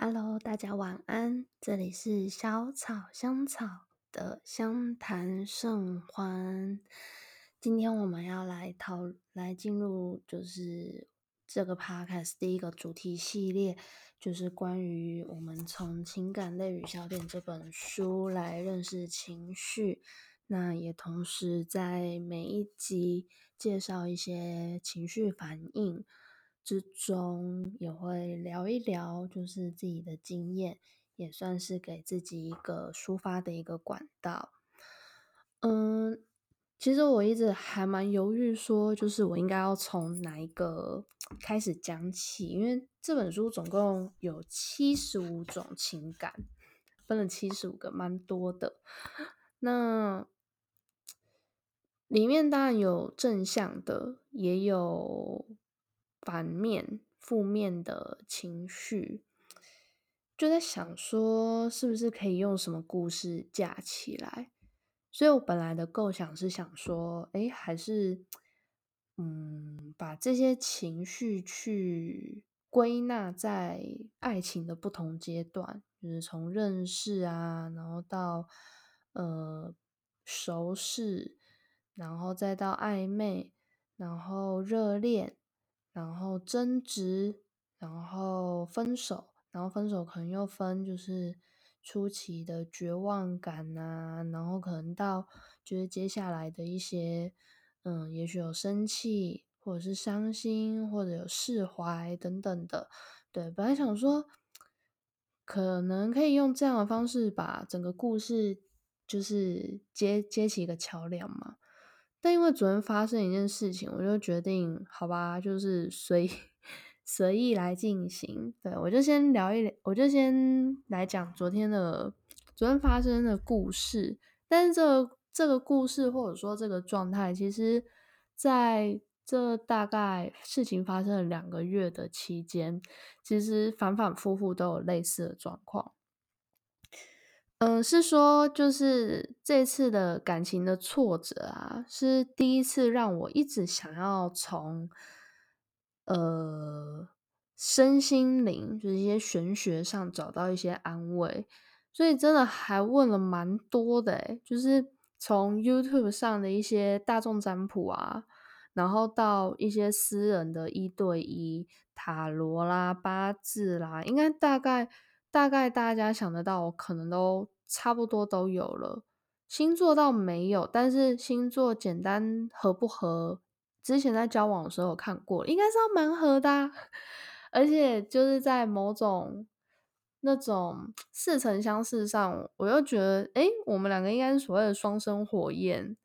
Hello，大家晚安，这里是小草香草的相谈甚欢。今天我们要来讨来进入，就是这个 podcast 第一个主题系列，就是关于我们从《情感类与小点》这本书来认识情绪。那也同时在每一集介绍一些情绪反应。之中也会聊一聊，就是自己的经验，也算是给自己一个抒发的一个管道。嗯，其实我一直还蛮犹豫，说就是我应该要从哪一个开始讲起，因为这本书总共有七十五种情感，分了七十五个，蛮多的。那里面当然有正向的，也有。反面、负面的情绪，就在想说，是不是可以用什么故事架起来？所以我本来的构想是想说，哎，还是，嗯，把这些情绪去归纳在爱情的不同阶段，就是从认识啊，然后到呃熟识，然后再到暧昧，然后热恋。然后争执，然后分手，然后分手可能又分就是初期的绝望感啊，然后可能到就是接下来的一些，嗯，也许有生气，或者是伤心，或者有释怀等等的。对，本来想说，可能可以用这样的方式把整个故事就是接接起一个桥梁嘛。但因为昨天发生一件事情，我就决定，好吧，就是随随意来进行。对我就先聊一聊，我就先来讲昨天的昨天发生的故事。但是这这个故事或者说这个状态，其实在这大概事情发生了两个月的期间，其实反反复复都有类似的状况。嗯，是说就是这次的感情的挫折啊，是第一次让我一直想要从呃身心灵，就是一些玄学上找到一些安慰，所以真的还问了蛮多的诶就是从 YouTube 上的一些大众占卜啊，然后到一些私人的一对一塔罗啦、八字啦，应该大概。大概大家想得到，可能都差不多都有了。星座倒没有，但是星座简单合不合，之前在交往的时候有看过，应该是要蛮合的。而且就是在某种那种似曾相识上，我又觉得，哎，我们两个应该是所谓的双生火焰，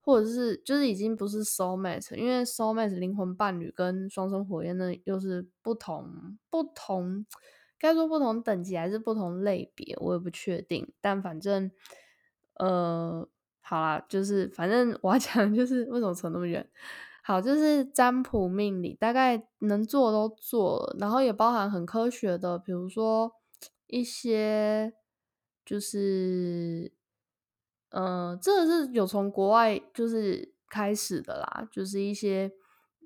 或者是就是已经不是 soul mate，因为 soul mate 灵魂伴侣跟双生火焰那又是不同不同。该说不同等级还是不同类别，我也不确定。但反正，呃，好啦，就是反正我要 讲就是为什么扯那么远。好，就是占卜命理，大概能做都做了，然后也包含很科学的，比如说一些，就是，嗯，这个是有从国外就是开始的啦，就是一些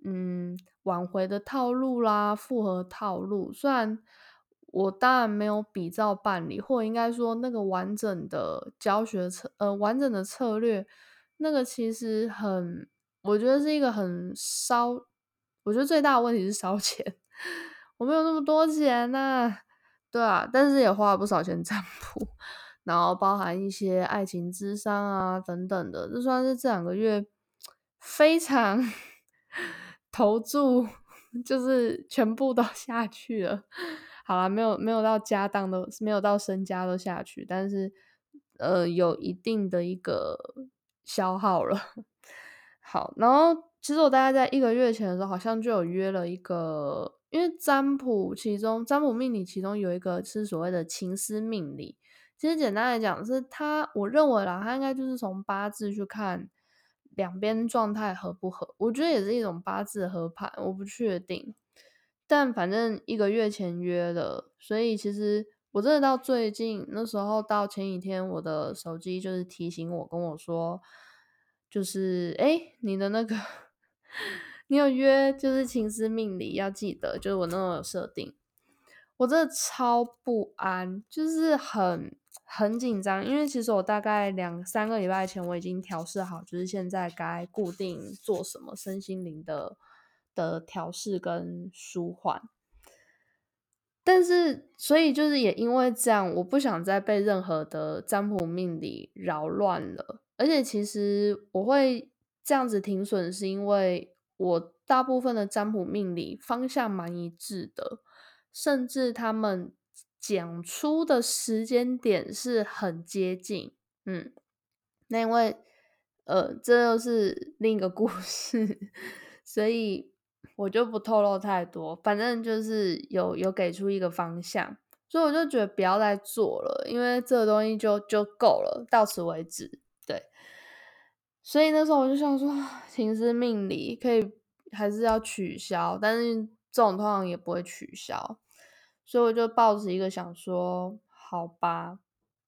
嗯挽回的套路啦，复合套路，虽然。我当然没有比照办理，或应该说那个完整的教学策，呃，完整的策略，那个其实很，我觉得是一个很烧，我觉得最大的问题是烧 钱，我没有那么多钱呐，对啊，但是也花了不少钱占卜，然后包含一些爱情智商啊等等的，这算是这两个月非常 投注，就是全部都下去了。好了，没有没有到家当都没有到身家都下去，但是呃有一定的一个消耗了。好，然后其实我大概在一个月前的时候，好像就有约了一个，因为占卜其中占卜命理其中有一个是所谓的情思命理。其实简单来讲，是他我认为啦，他应该就是从八字去看两边状态合不合。我觉得也是一种八字合盘，我不确定。但反正一个月前约的，所以其实我真的到最近那时候到前几天，我的手机就是提醒我跟我说，就是哎，你的那个 你有约，就是情思命理要记得，就是我那种有设定。我真的超不安，就是很很紧张，因为其实我大概两三个礼拜前我已经调试好，就是现在该固定做什么身心灵的的调试跟舒缓。但是，所以就是也因为这样，我不想再被任何的占卜命理扰乱了。而且，其实我会这样子停损，是因为我大部分的占卜命理方向蛮一致的，甚至他们讲出的时间点是很接近。嗯，那因为呃，这又是另一个故事，所以。我就不透露太多，反正就是有有给出一个方向，所以我就觉得不要再做了，因为这个东西就就够了，到此为止。对，所以那时候我就想说，情思命理可以还是要取消，但是这种通常也不会取消，所以我就抱着一个想说，好吧。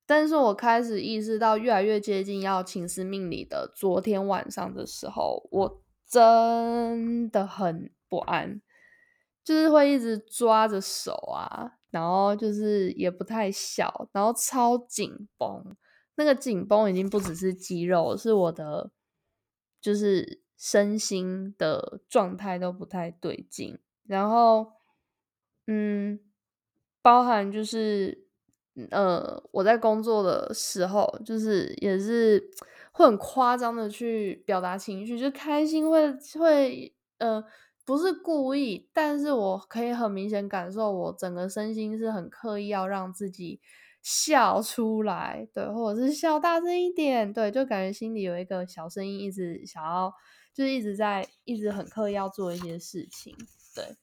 但是我开始意识到越来越接近要情思命理的昨天晚上的时候，我真的很。不安，就是会一直抓着手啊，然后就是也不太小，然后超紧绷。那个紧绷已经不只是肌肉，是我的，就是身心的状态都不太对劲。然后，嗯，包含就是，呃，我在工作的时候，就是也是会很夸张的去表达情绪，就开心会会呃。不是故意，但是我可以很明显感受，我整个身心是很刻意要让自己笑出来，对，或者是笑大声一点，对，就感觉心里有一个小声音一直想要，就是一直在，一直很刻意要做一些事情，对。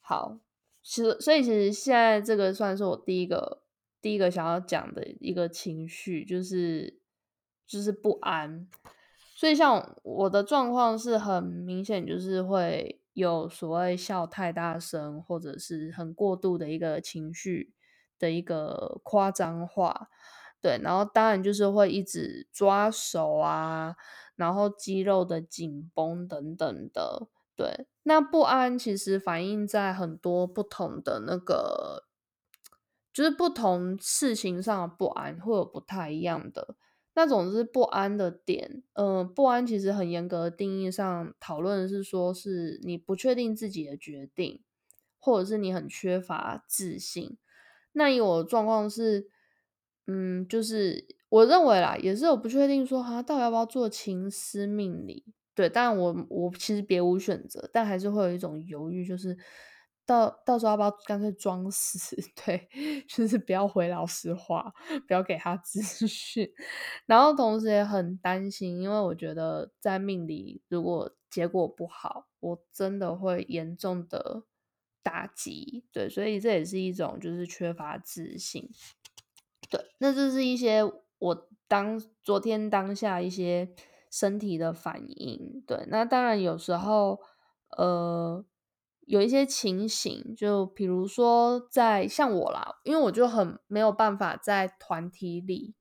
好，其实所以其实现在这个算是我第一个第一个想要讲的一个情绪，就是就是不安。所以，像我的状况是很明显，就是会有所谓笑太大声，或者是很过度的一个情绪的一个夸张化，对，然后当然就是会一直抓手啊，然后肌肉的紧绷等等的，对。那不安其实反映在很多不同的那个，就是不同事情上的不安会有不太一样的。那种是不安的点，嗯，不安其实很严格的定义上讨论是说，是你不确定自己的决定，或者是你很缺乏自信。那以我的状况是，嗯，就是我认为啦，也是有不确定说，哈，到底要不要做情思命理？对，但我我其实别无选择，但还是会有一种犹豫，就是。到到时候要不要干脆装死？对，就是不要回老实话，不要给他资讯。然后同时也很担心，因为我觉得在命里如果结果不好，我真的会严重的打击。对，所以这也是一种就是缺乏自信。对，那这是一些我当昨天当下一些身体的反应。对，那当然有时候呃。有一些情形，就比如说在像我啦，因为我就很没有办法在团体里，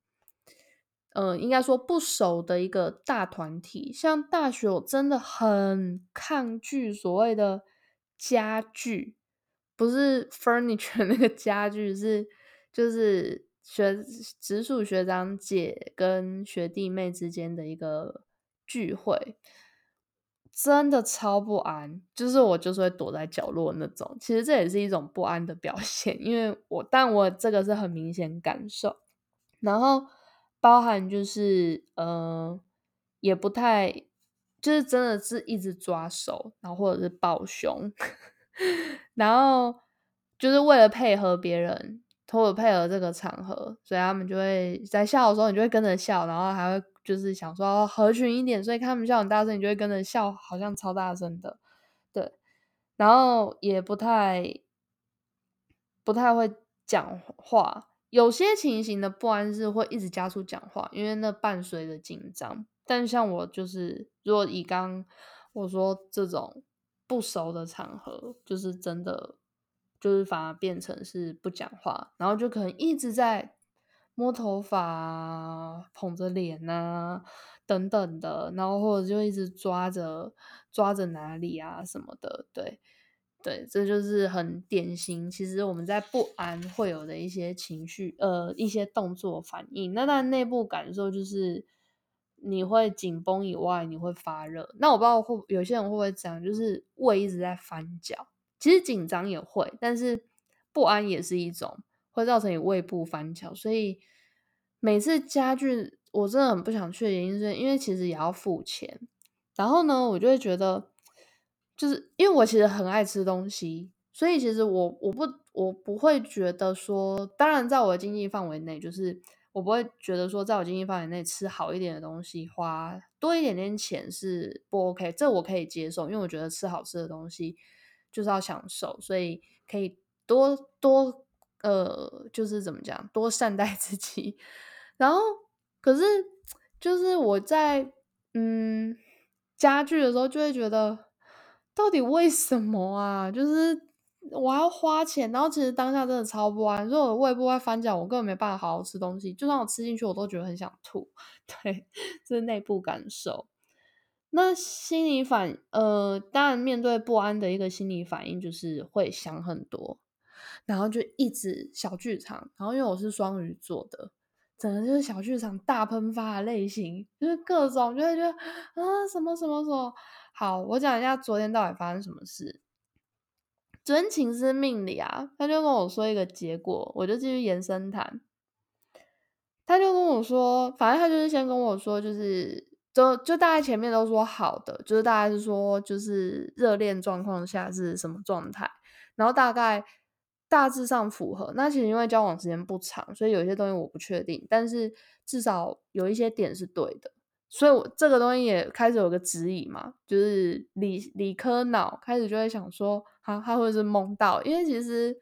嗯，应该说不熟的一个大团体，像大学，我真的很抗拒所谓的家具，不是 furniture 那个家具，是就是学直属学长姐跟学弟妹之间的一个聚会。真的超不安，就是我就是会躲在角落那种。其实这也是一种不安的表现，因为我但我这个是很明显感受。然后包含就是呃，也不太就是真的是一直抓手，然后或者是抱胸，然后就是为了配合别人，或者配合这个场合，所以他们就会在笑的时候，你就会跟着笑，然后还会。就是想说合群一点，所以他们笑很大声，你就会跟着笑，好像超大声的，对。然后也不太不太会讲话，有些情形的不安是会一直加速讲话，因为那伴随着紧张。但像我就是，如果以刚我说这种不熟的场合，就是真的就是反而变成是不讲话，然后就可能一直在。摸头发、捧着脸呐，等等的，然后或者就一直抓着抓着哪里啊什么的，对。对，这就是很典型。其实我们在不安会有的一些情绪，呃，一些动作反应。那当然内部感受就是你会紧绷以外，你会发热。那我不知道会有些人会不会这样，就是胃一直在翻搅。其实紧张也会，但是不安也是一种会造成你胃部翻搅。所以每次家具我真的很不想去的原因，是因为其实也要付钱。然后呢，我就会觉得。就是因为我其实很爱吃东西，所以其实我我不我不会觉得说，当然在我的经济范围内，就是我不会觉得说，在我经济范围内吃好一点的东西，花多一点点钱是不 OK，这我可以接受，因为我觉得吃好吃的东西就是要享受，所以可以多多呃，就是怎么讲，多善待自己。然后可是就是我在嗯家具的时候，就会觉得。到底为什么啊？就是我要花钱，然后其实当下真的超不安，如果我胃部会翻搅，我根本没办法好好吃东西。就算我吃进去，我都觉得很想吐。对，这是内部感受。那心理反，呃，当然面对不安的一个心理反应就是会想很多，然后就一直小剧场。然后因为我是双鱼座的，整个就是小剧场大喷发的类型，就是各种就会觉得啊什么什么什么。好，我讲一下昨天到底发生什么事。昨天情是命理啊，他就跟我说一个结果，我就继续延伸谈。他就跟我说，反正他就是先跟我说，就是就就大概前面都说好的，就是大概是说就是热恋状况下是什么状态，然后大概大致上符合。那其实因为交往时间不长，所以有些东西我不确定，但是至少有一些点是对的。所以，我这个东西也开始有个指引嘛，就是理理科脑开始就会想说，他他会是梦到，因为其实，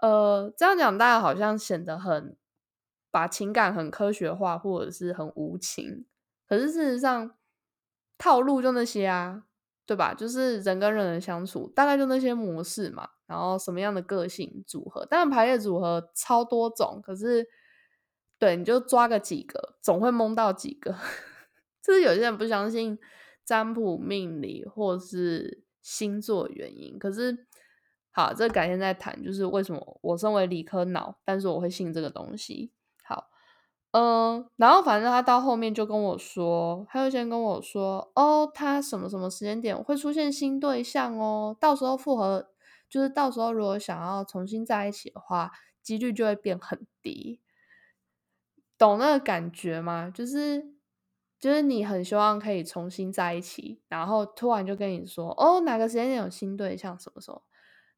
呃，这样讲大家好像显得很把情感很科学化，或者是很无情。可是事实上，套路就那些啊，对吧？就是人跟人的相处，大概就那些模式嘛。然后什么样的个性组合，当然排列组合超多种，可是，对，你就抓个几个，总会蒙到几个。就是有些人不相信占卜命理或是星座原因，可是好，这改天再谈。就是为什么我身为理科脑，但是我会信这个东西。好，嗯，然后反正他到后面就跟我说，他就先跟我说，哦，他什么什么时间点会出现新对象哦，到时候复合，就是到时候如果想要重新在一起的话，几率就会变很低。懂那个感觉吗？就是。就是你很希望可以重新在一起，然后突然就跟你说，哦，哪个时间点有新对象，什么时候？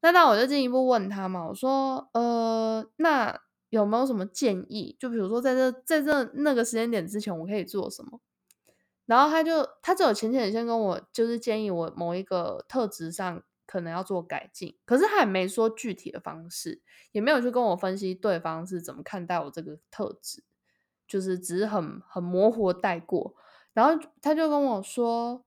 那那我就进一步问他嘛，我说，呃，那有没有什么建议？就比如说在这在这那个时间点之前，我可以做什么？然后他就他只有浅浅先跟我就是建议我某一个特质上可能要做改进，可是他也没说具体的方式，也没有去跟我分析对方是怎么看待我这个特质。就是只是很很模糊带过，然后他就跟我说，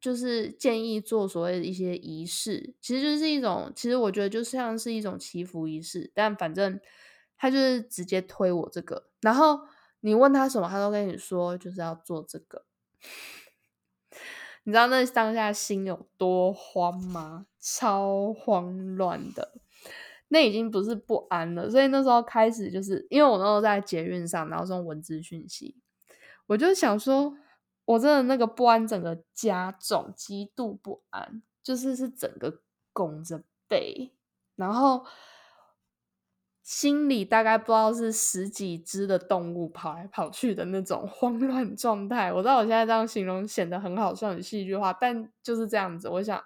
就是建议做所谓的一些仪式，其实就是一种，其实我觉得就像是一种祈福仪式，但反正他就是直接推我这个，然后你问他什么，他都跟你说就是要做这个，你知道那当下心有多慌吗？超慌乱的。那已经不是不安了，所以那时候开始就是因为我那时候在捷运上，然后用文字讯息，我就想说，我真的那个不安整个加重，极度不安，就是是整个拱着背，然后心里大概不知道是十几只的动物跑来跑去的那种 慌乱状态。我知道我现在这样形容显得很好笑、很戏剧化，但就是这样子。我想。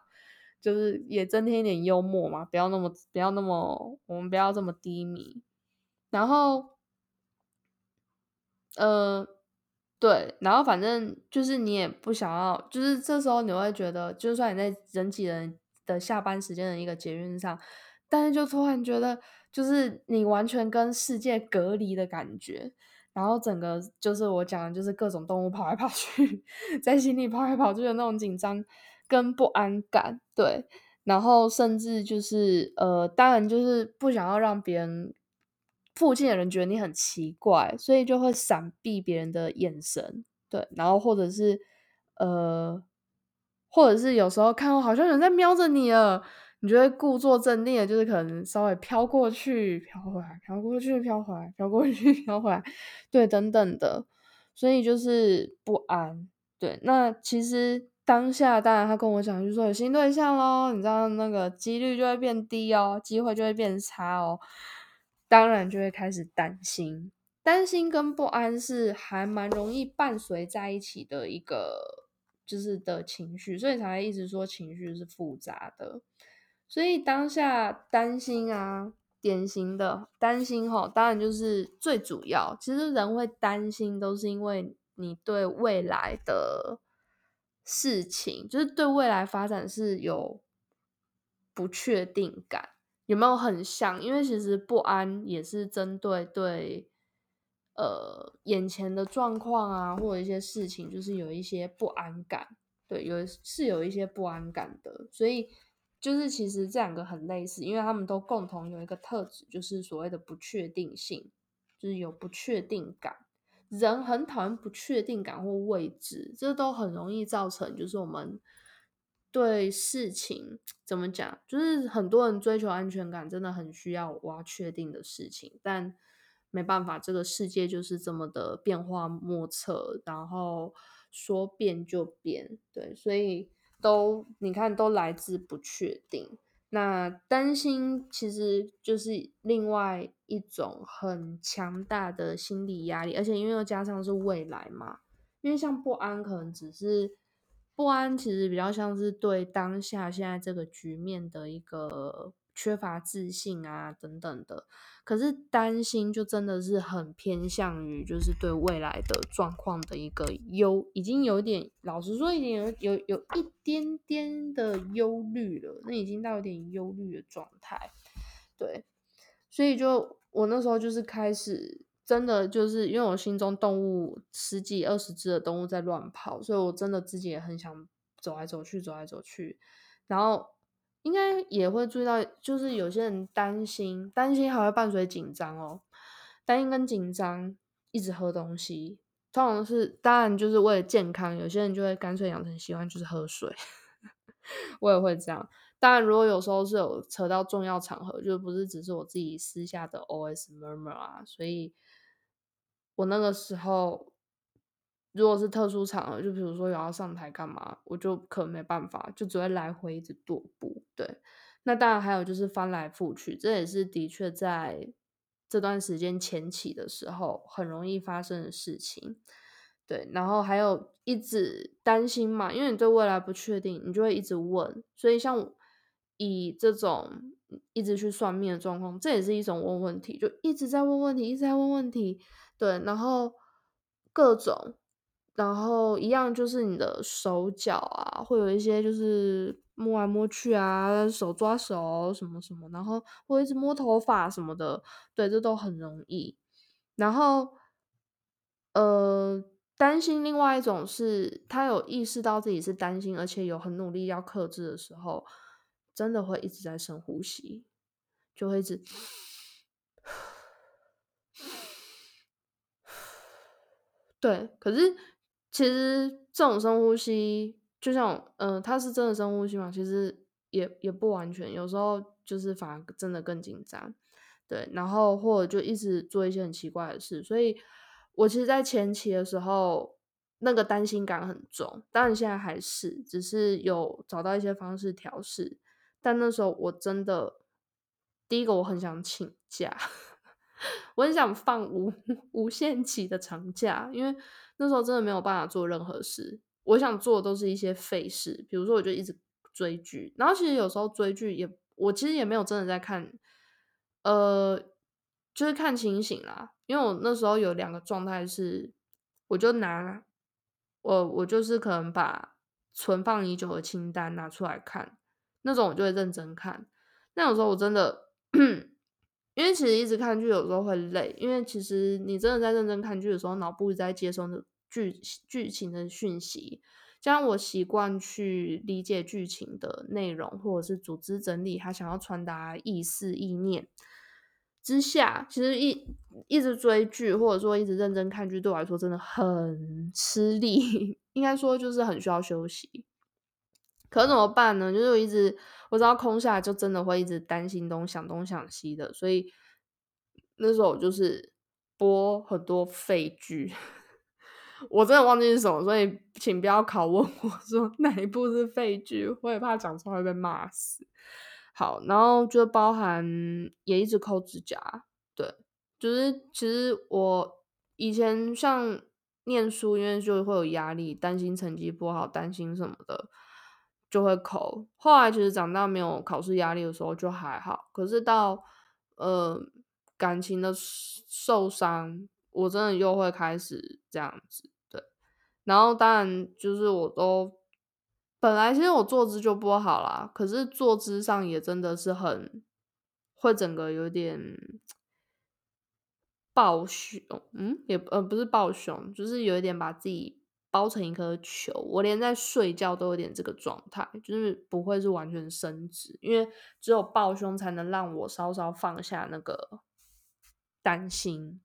就是也增添一点幽默嘛，不要那么不要那么，我们不要这么低迷。然后，呃，对，然后反正就是你也不想要，就是这时候你会觉得，就算你在人挤人的下班时间的一个捷运上，但是就突然觉得，就是你完全跟世界隔离的感觉，然后整个就是我讲的，就是各种动物跑来跑去，在心里跑来跑去的那种紧张。跟不安感，对，然后甚至就是呃，当然就是不想要让别人附近的人觉得你很奇怪，所以就会闪避别人的眼神，对，然后或者是呃，或者是有时候看到好像有人在瞄着你了，你觉得故作镇定的，就是可能稍微飘过去、飘回来、飘过去、飘回来、飘过去、飘回来，对，等等的，所以就是不安。对，那其实当下当然他跟我讲，就是说有新对象咯，你知道那个几率就会变低哦，机会就会变差哦，当然就会开始担心。担心跟不安是还蛮容易伴随在一起的一个，就是的情绪，所以才一直说情绪是复杂的。所以当下担心啊，典型的担心哈，当然就是最主要。其实人会担心，都是因为你对未来的事情，就是对未来发展是有不确定感。有没有很像？因为其实不安也是针对对。呃，眼前的状况啊，或者一些事情，就是有一些不安感，对，有是有一些不安感的，所以就是其实这两个很类似，因为他们都共同有一个特质，就是所谓的不确定性，就是有不确定感。人很讨厌不确定感或未知，这都很容易造成，就是我们对事情怎么讲，就是很多人追求安全感，真的很需要挖确定的事情，但。没办法，这个世界就是这么的变化莫测，然后说变就变，对，所以都你看都来自不确定。那担心其实就是另外一种很强大的心理压力，而且因为又加上是未来嘛，因为像不安可能只是不安，其实比较像是对当下现在这个局面的一个。缺乏自信啊，等等的，可是担心就真的是很偏向于，就是对未来的状况的一个忧，已经有点，老实说，已经有有有一点点的忧虑了，那已经到有点忧虑的状态，对，所以就我那时候就是开始，真的就是因为我心中动物十几二十只的动物在乱跑，所以我真的自己也很想走来走去，走来走去，然后。应该也会注意到，就是有些人担心，担心还会伴随紧张哦。担心跟紧张，一直喝东西，通常是当然就是为了健康。有些人就会干脆养成习惯，就是喝水。我也会这样。当然，如果有时候是有扯到重要场合，就不是只是我自己私下的 OS murmur 啊。所以我那个时候。如果是特殊场合，就比如说有要上台干嘛，我就可能没办法，就只会来回一直踱步。对，那当然还有就是翻来覆去，这也是的确在这段时间前期的时候很容易发生的事情。对，然后还有一直担心嘛，因为你对未来不确定，你就会一直问。所以像以这种一直去算命的状况，这也是一种问问题，就一直在问问题，一直在问问题。对，然后各种。然后一样就是你的手脚啊，会有一些就是摸来摸去啊，手抓手什么什么，然后会一直摸头发什么的，对，这都很容易。然后，呃，担心另外一种是，他有意识到自己是担心，而且有很努力要克制的时候，真的会一直在深呼吸，就会一直，对，可是。其实这种深呼吸，就像，嗯，它是真的深呼吸嘛？其实也也不完全，有时候就是反而真的更紧张，对，然后或者就一直做一些很奇怪的事。所以我其实，在前期的时候，那个担心感很重，当然现在还是，只是有找到一些方式调试。但那时候我真的，第一个我很想请假，我很想放无无限期的长假，因为。那时候真的没有办法做任何事，我想做的都是一些废事，比如说我就一直追剧，然后其实有时候追剧也，我其实也没有真的在看，呃，就是看清醒啦，因为我那时候有两个状态是，我就拿我我就是可能把存放已久的清单拿出来看，那种我就会认真看，那有时候我真的。因为其实一直看剧有时候会累，因为其实你真的在认真看剧的时候，脑部一直在接收的剧剧情的讯息。像我习惯去理解剧情的内容，或者是组织整理他想要传达意思意念之下，其实一一直追剧或者说一直认真看剧，对我来说真的很吃力。应该说就是很需要休息。可怎么办呢？就是我一直我知道空下来，就真的会一直担心东想东想西的，所以那时候就是播很多废剧。我真的忘记是什么，所以请不要拷问我 说哪一部是废剧，我也怕讲错会被骂死。好，然后就包含也一直抠指甲，对，就是其实我以前像念书，因为就会有压力，担心成绩不好，担心什么的，就会抠。后来其实长大没有考试压力的时候就还好，可是到呃感情的受伤，我真的又会开始这样子。然后当然就是我都本来其实我坐姿就不好啦，可是坐姿上也真的是很会整个有点抱胸，嗯，也呃不是抱胸，就是有一点把自己包成一颗球。我连在睡觉都有点这个状态，就是不会是完全伸直，因为只有抱胸才能让我稍稍放下那个担心，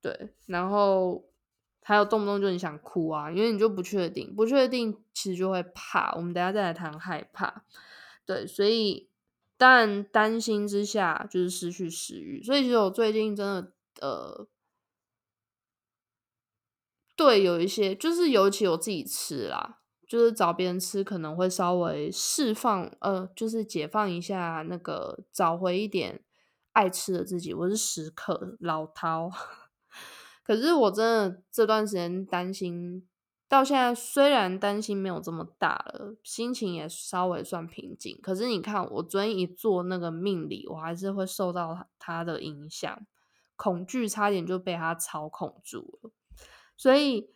对，然后。还有动不动就很想哭啊，因为你就不确定，不确定其实就会怕。我们等下再来谈害怕，对，所以但担心之下就是失去食欲。所以其实我最近真的呃，对，有一些就是尤其我自己吃啦，就是找别人吃可能会稍微释放呃，就是解放一下那个找回一点爱吃的自己。我是食客老饕。可是我真的这段时间担心，到现在虽然担心没有这么大了，心情也稍微算平静。可是你看，我昨天一做那个命理，我还是会受到他的影响，恐惧差点就被他操控住了。所以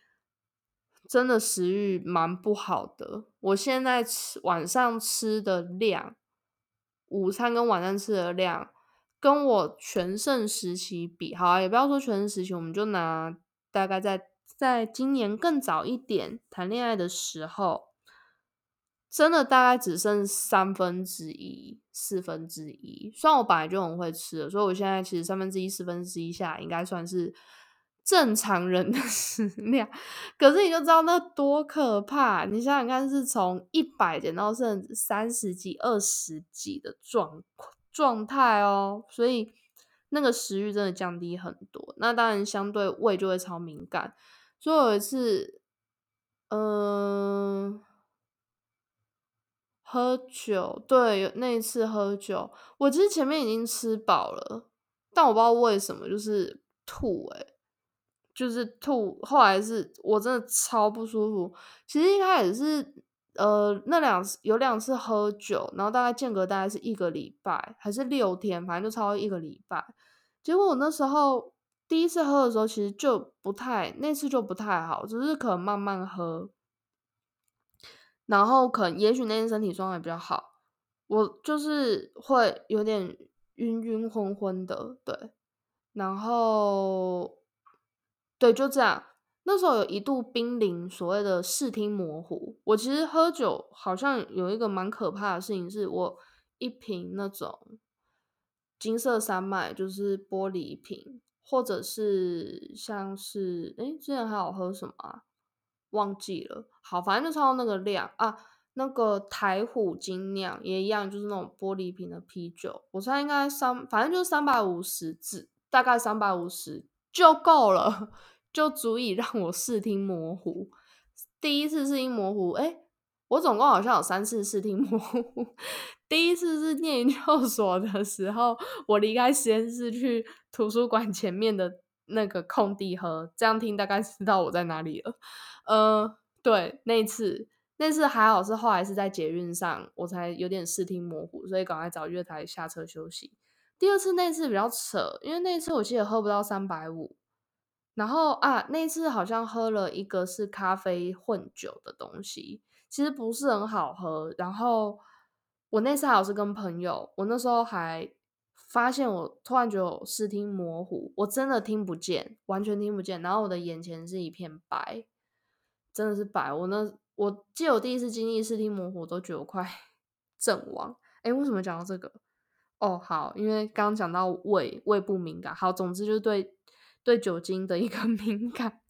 真的食欲蛮不好的。我现在吃晚上吃的量，午餐跟晚上吃的量。跟我全盛时期比，好啊，也不要说全盛时期，我们就拿大概在在今年更早一点谈恋爱的时候，真的大概只剩三分之一、四分之一。虽然我本来就很会吃的，所以我现在其实三分之一、四分之一下应该算是正常人的 食量。可是你就知道那多可怕！你想想看，是从一百减到剩三十几、二十几的状况。状态哦，所以那个食欲真的降低很多。那当然，相对胃就会超敏感。所以有一次，嗯，喝酒，对，那一次喝酒，我其实前面已经吃饱了，但我不知道为什么就是吐，诶就是吐。后来是我真的超不舒服。其实一开始是。呃，那两次有两次喝酒，然后大概间隔大概是一个礼拜还是六天，反正就超过一个礼拜。结果我那时候第一次喝的时候，其实就不太，那次就不太好，只是可能慢慢喝，然后可能也许那天身体状态比较好，我就是会有点晕晕昏昏的，对，然后对，就这样。那时候有一度濒临所谓的视听模糊。我其实喝酒好像有一个蛮可怕的事情，是我一瓶那种金色山脉，就是玻璃瓶，或者是像是哎，之前还有喝什么啊？忘记了。好，反正就超那个量啊。那个台虎精酿也一样，就是那种玻璃瓶的啤酒。我猜应该三，反正就是三百五十字，大概三百五十就够了。就足以让我视听模糊。第一次视听模糊，哎，我总共好像有三次视听模糊。第一次是念研究所的时候，我离开实验室去图书馆前面的那个空地喝，这样听大概知道我在哪里了。呃，对，那次那次还好是后来是在捷运上，我才有点视听模糊，所以赶快找月台下车休息。第二次那次比较扯，因为那次我记得喝不到三百五。然后啊，那次好像喝了一个是咖啡混酒的东西，其实不是很好喝。然后我那次好是跟朋友，我那时候还发现我突然觉得视听模糊，我真的听不见，完全听不见。然后我的眼前是一片白，真的是白。我那我记得我第一次经历视听模糊，我都觉得我快 阵亡。哎，为什么讲到这个？哦，好，因为刚刚讲到胃胃不敏感。好，总之就是对。对酒精的一个 敏感，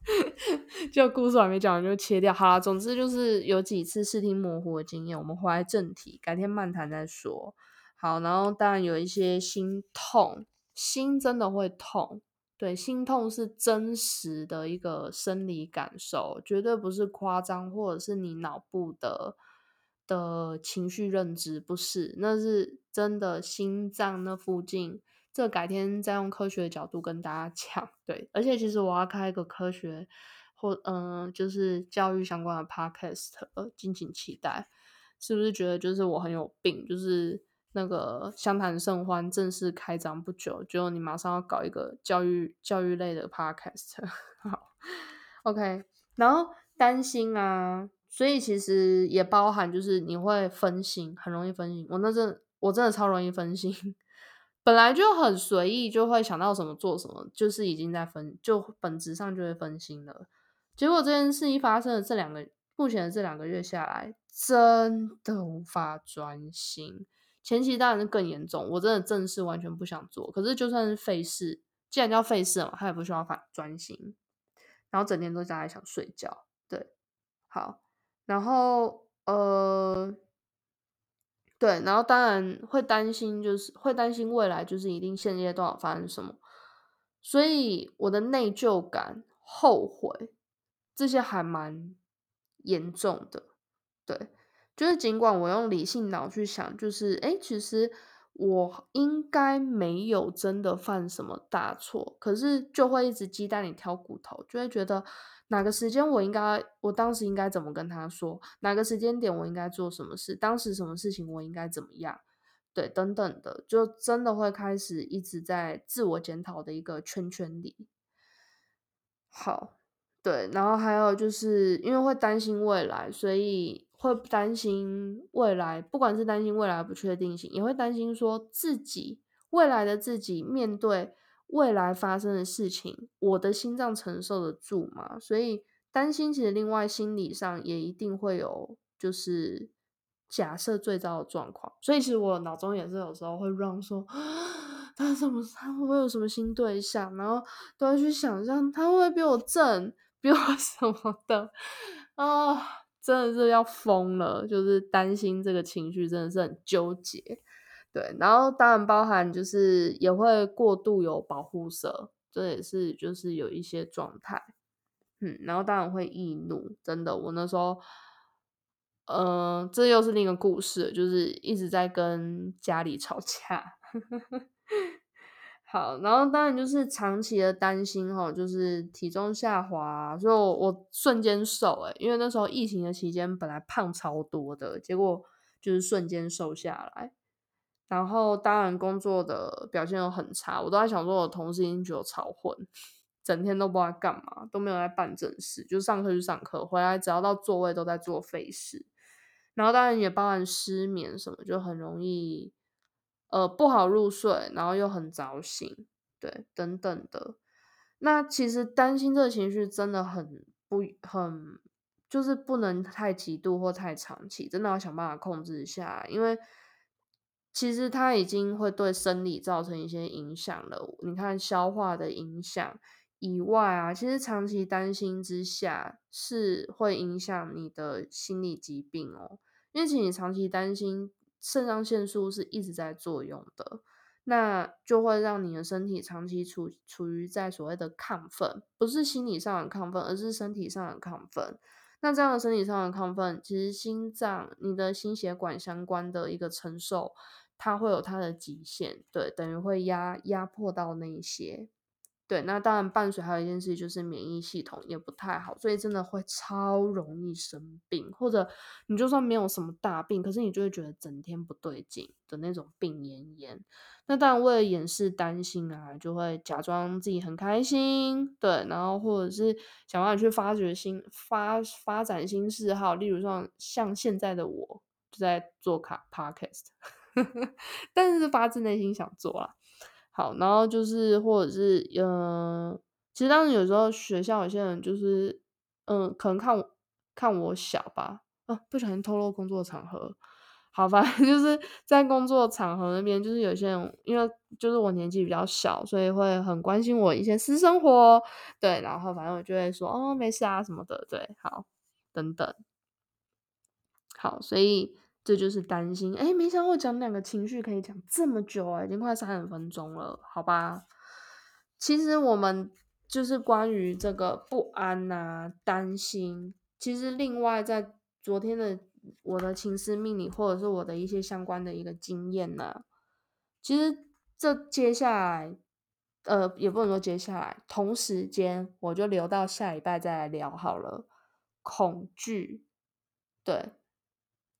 就故事还没讲完就切掉。好啦，总之就是有几次视听模糊的经验，我们回来正题，改天漫谈再说。好，然后当然有一些心痛，心真的会痛。对，心痛是真实的一个生理感受，绝对不是夸张，或者是你脑部的的情绪认知，不是，那是真的心脏那附近。这改天再用科学的角度跟大家 讲。对，而且其实我要开一个科学或嗯，就是教育相关的 podcast，敬请期待。是不是觉得就是我很有病？就是。那个相谈甚欢正式开张不久，就你马上要搞一个教育教育类的 podcast，好，OK，然后担心啊，所以其实也包含就是你会分心，很容易分心。我那阵我真的超容易分心，本来就很随意，就会想到什么做什么，就是已经在分，就本质上就会分心了。结果这件事一发生了，这两个目前的这两个月下来，真的无法专心。前期当然是更严重，我真的正事完全不想做。可是就算是费事，既然叫费事嘛，他也不需要反专心，然后整天都在想睡觉。对，好，然后呃，对，然后当然会担心，就是会担心未来，就是一定现阶段发生什么，所以我的内疚感、后悔这些还蛮严重的，对。就是尽管我用理性脑去想，就是哎，其实我应该没有真的犯什么大错，可是就会一直鸡蛋里挑骨头，就会觉得哪个时间我应该，我当时应该怎么跟他说，哪个时间点我应该做什么事，当时什么事情我应该怎么样，对，等等的，就真的会开始一直在自我检讨的一个圈圈里。好，对，然后还有就是因为会担心未来，所以。会担心未来，不管是担心未来不确定性，也会担心说自己未来的自己面对未来发生的事情，我的心脏承受得住吗？所以担心，其实另外心理上也一定会有，就是假设最糟的状况。所以其实我脑中也是有时候会让说，他怎么他会不会有什么新对象，然后都要去想象他会不会比我正，比我 什么的啊。真的是要疯了，就是担心这个情绪真的是很纠结，对，然后当然包含就是也会过度有保护色，这也是就是有一些状态，嗯，然后当然会易怒，真的，我那时候，嗯，这又是另一个故事，就是一直在跟家里吵架。好，然后当然就是长期的担心哈，就是体重下滑，所以我我瞬间瘦诶，因为那时候疫情的期间本来胖超多的，结果就是瞬间瘦下来。然后当然工作的表现又很差，我都在想说，我同事已经觉得我超混，整天都不知道干嘛，都没有在办正事，就上课就上课，回来只要到座位都在做废事。然后当然也包含失眠什么，就很容易。呃，不好入睡，然后又很早醒，对，等等的。那其实担心这个情绪真的很不很，就是不能太极度或太长期，真的要想办法控制一下。因为其实它已经会对生理造成一些影响了。你看消化的影响以外啊，其实长期担心之下是会影响你的心理疾病哦。因为其实你长期担心。肾上腺素是一直在作用的，那就会让你的身体长期处处于在所谓的亢奋，不是心理上的亢奋，而是身体上的亢奋。那这样的身体上的亢奋，其实心脏、你的心血管相关的一个承受，它会有它的极限，对，等于会压压迫到那些。对，那当然伴随还有一件事就是免疫系统也不太好，所以真的会超容易生病，或者你就算没有什么大病，可是你就会觉得整天不对劲的那种病恹恹。那当然为了掩饰担心啊，就会假装自己很开心，对，然后或者是想办法去发掘新发发展新嗜好，例如说像现在的我就在做卡 podcast，但是发自内心想做啊。好，然后就是或者是，嗯，其实当时有时候学校有些人就是，嗯，可能看我看我小吧，啊，不小心透露工作场合。好吧，就是在工作场合那边，就是有些人因为就是我年纪比较小，所以会很关心我一些私生活，对，然后反正我就会说哦没事啊什么的，对，好，等等，好，所以这就是担心。哎，没想到讲两个情绪可以讲这么久啊，已经快三十分钟了，好吧？其实我们就是关于这个不安呐、担心，其实另外在昨天的。我的情思命理，或者是我的一些相关的一个经验呢？其实这接下来，呃，也不能说接下来，同时间我就留到下礼拜再来聊好了。恐惧，对，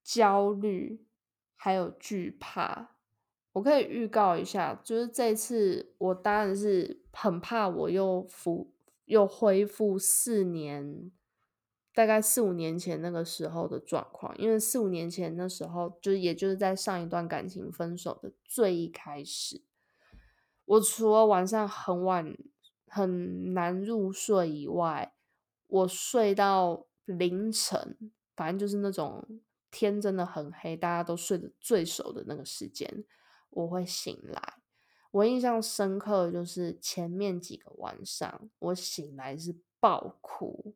焦虑，还有惧怕，我可以预告一下，就是这次我当然是很怕我又复又恢复四年。大概四五年前那个时候的状况，因为四五年前那时候，就也就是在上一段感情分手的最一开始，我除了晚上很晚很难入睡以外，我睡到凌晨，反正就是那种天真的很黑，大家都睡得最熟的那个时间，我会醒来。我印象深刻的就是前面几个晚上，我醒来是爆哭。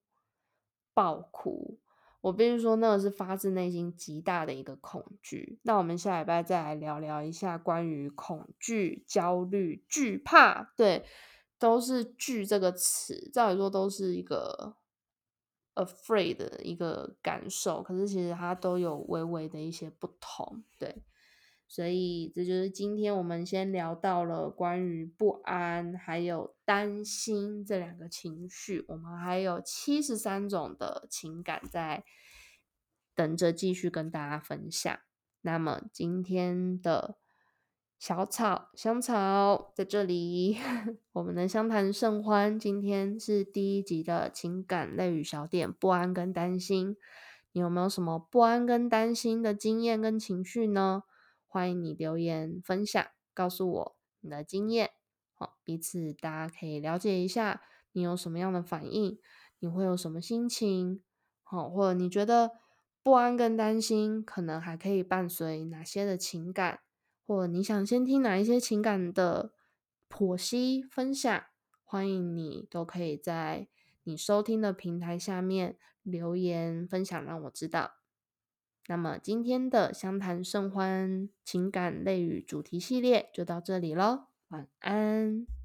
爆哭！我必须说，那个是发自内心极大的一个恐惧。那我们下礼拜再来聊聊一下关于恐惧、焦虑、惧怕，对，都是“惧”这个词，照理说都是一个 afraid 的一个感受，可是其实它都有微微的一些不同，对。所以，这就是今天我们先聊到了关于不安还有担心这两个情绪。我们还有七十三种的情感在等着继续跟大家分享。那么，今天的小草香草在这里，我们的相谈甚欢。今天是第一集的情感类与小点，不安跟担心，你有没有什么不安跟担心的经验跟情绪呢？欢迎你留言分享，告诉我你的经验，好，彼此大家可以了解一下你有什么样的反应，你会有什么心情，好，或者你觉得不安跟担心可能还可以伴随哪些的情感，如果你想先听哪一些情感的剖析分享，欢迎你都可以在你收听的平台下面留言分享，让我知道。那么今天的相谈甚欢情感类语主题系列就到这里喽，晚安。